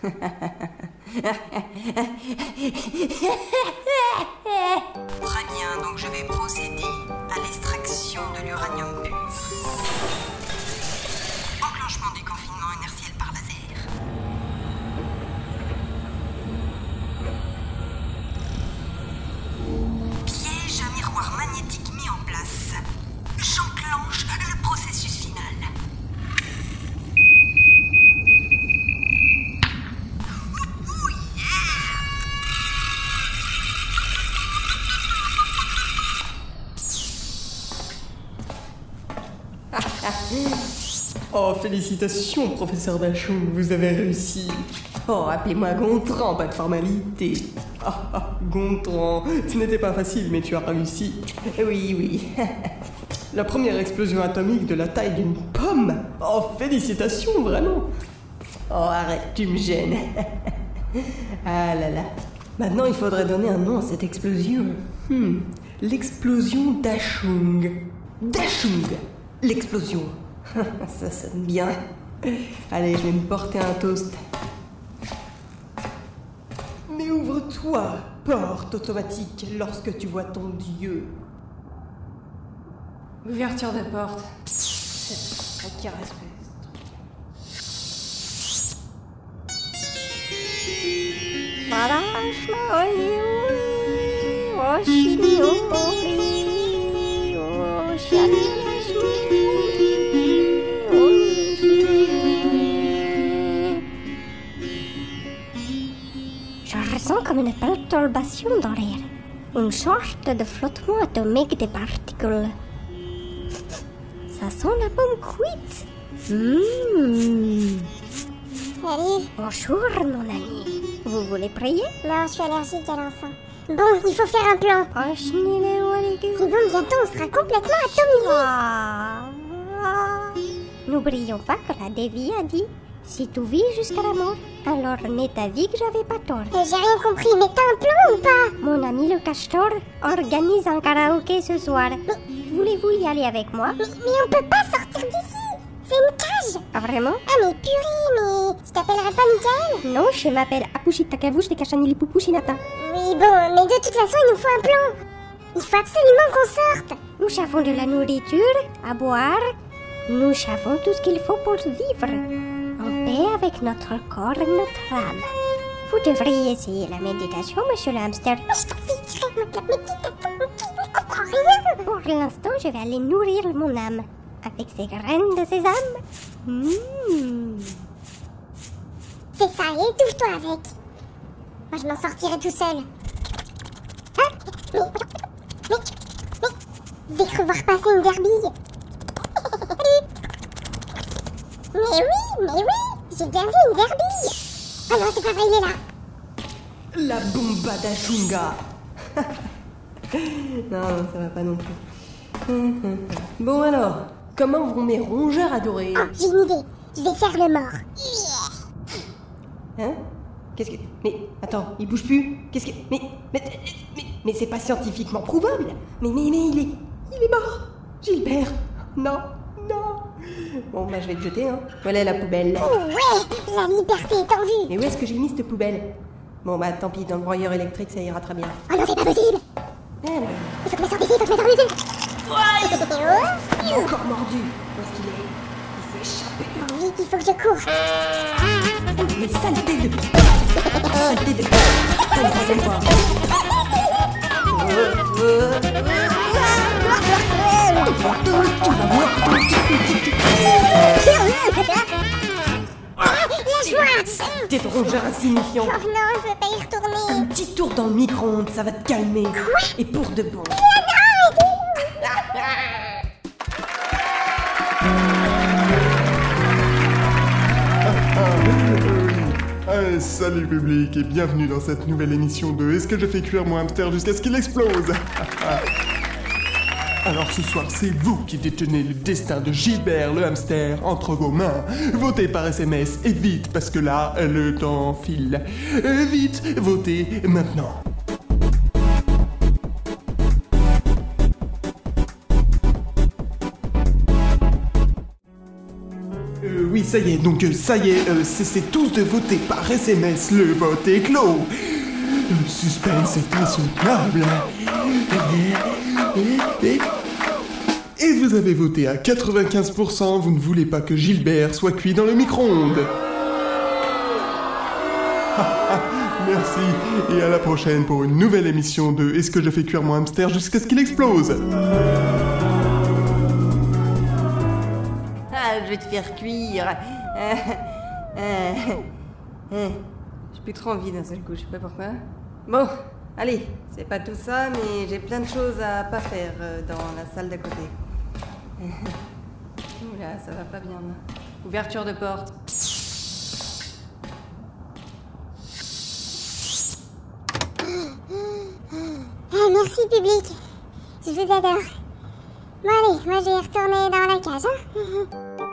Très bien, donc je vais procéder Oh, félicitations, professeur Dachon, vous avez réussi. Oh, appelez-moi Gontran, pas de formalité. Ah, ah, Gontran, ce n'était pas facile, mais tu as réussi. Oui, oui. La première explosion atomique de la taille d'une pomme. Oh, félicitations, vraiment. Oh, arrête, tu me gênes. Ah là là. Maintenant, il faudrait donner un nom à cette explosion. Hmm. L'explosion d'Achung. D'Achung. L'explosion. Ça sonne bien. Allez, je vais me porter un toast. Mais ouvre-toi, porte automatique, lorsque tu vois ton dieu. Ouverture de porte. Comme une perturbation dans l'air. Une sorte de flottement atomique des particules. Ça sent la pomme cuite. Mmh. Salut. Bonjour, mon ami. Vous voulez prier? Non, je suis allergique à l'encens. Bon, il faut faire un plan. C'est bon, bientôt on sera complètement atomisé. Ah. N'oublions pas que la Devi a dit si tu vis jusqu'à la mort, alors n'est ta vie que j'avais pas tort. J'ai rien compris, mais t'as un plan ou pas? Mon ami le castor organise un karaoké ce soir. Voulez-vous y aller avec moi? Mais, mais on peut pas sortir d'ici. C'est une cage. Ah, Vraiment? Ah mais purée, mais tu t'appellerais pas Michael Non, je m'appelle Akushita Kavush de Kachanili Pupushinata. Oui, bon, mais de toute façon, il nous faut un plan. Il faut absolument qu'on sorte. Nous avons de la nourriture à boire. Nous avons tout ce qu'il faut pour vivre. En paix avec notre corps et notre âme. Vous devriez essayer la méditation, monsieur le hamster. Pour l'instant, je vais aller nourrir mon âme avec ces graines de sésame. Mmh. C'est ça, et étouffe-toi avec. Moi, je m'en sortirai tout seul. Hein? Mais, mais, mais, j'ai cru voir passer une gerbille. Mais oui, mais oui, j'ai bien vu une gerbille. Ah non, c'est pas vrai, il est là. La bomba d'Achunga. non, ça va pas non plus. Bon alors, comment vont mes rongeurs adorés? Oh, j'ai une idée. Je vais faire le mort. Hein? Qu'est-ce que... Mais attends, il bouge plus Qu'est-ce que... Mais... Mais... Mais, mais c'est pas scientifiquement prouvable Mais, mais, mais il est... Il est mort Gilbert Non Bon, bah je vais te jeter, hein. Voilà la poubelle. Oh, ouais, la liberté est en vue. Mais où est-ce que j'ai mis cette poubelle? Bon, bah tant pis, dans le broyeur électrique, ça ira très bien. Oh non, c'est pas possible. Alors, Il faut que je me sorte d'ici, il faut que je me sorte d'ici. Oh, il est encore mordu Où est-ce qu'il est? Il s'est échappé Vite, il faut que je cours. Mais saleté de... Saleté de... Allez, viens me voir. Lâche-moi. T'es ton rongeur insignifiant Oh non, je veux pas y retourner. Un petit tour dans le micro-ondes, ça va te calmer. Et pour de bon. Euh, salut public et bienvenue dans cette nouvelle émission de Est-ce que je fais cuire mon hamster jusqu'à ce qu'il explose? Alors ce soir, c'est vous qui détenez le destin de Gilbert le hamster entre vos mains. Votez par SMS et vite parce que là, le temps file. Vite, votez maintenant. Euh, oui, ça y est, donc euh, ça y est, euh, cessez tous de voter par SMS, le vote est clos. Le suspense est insoutenable. Et, vous avez voté à 95%, vous ne voulez pas que Gilbert soit cuit dans le micro-ondes. Merci, et à la prochaine pour une nouvelle émission de Est-ce que je fais cuire mon hamster jusqu'à ce qu'il explose? Ah, je vais te faire cuire. Euh, euh, euh. J'ai plus trop envie d'un seul coup, je sais pas pourquoi. Bon, allez, c'est pas tout ça, mais j'ai plein de choses à pas faire euh, dans la salle d'à côté. Oula, ça va pas bien. Ouverture de porte. Ah, merci, public. Je vous adore. Bon, allez, moi, je vais retourner dans la cage. Hein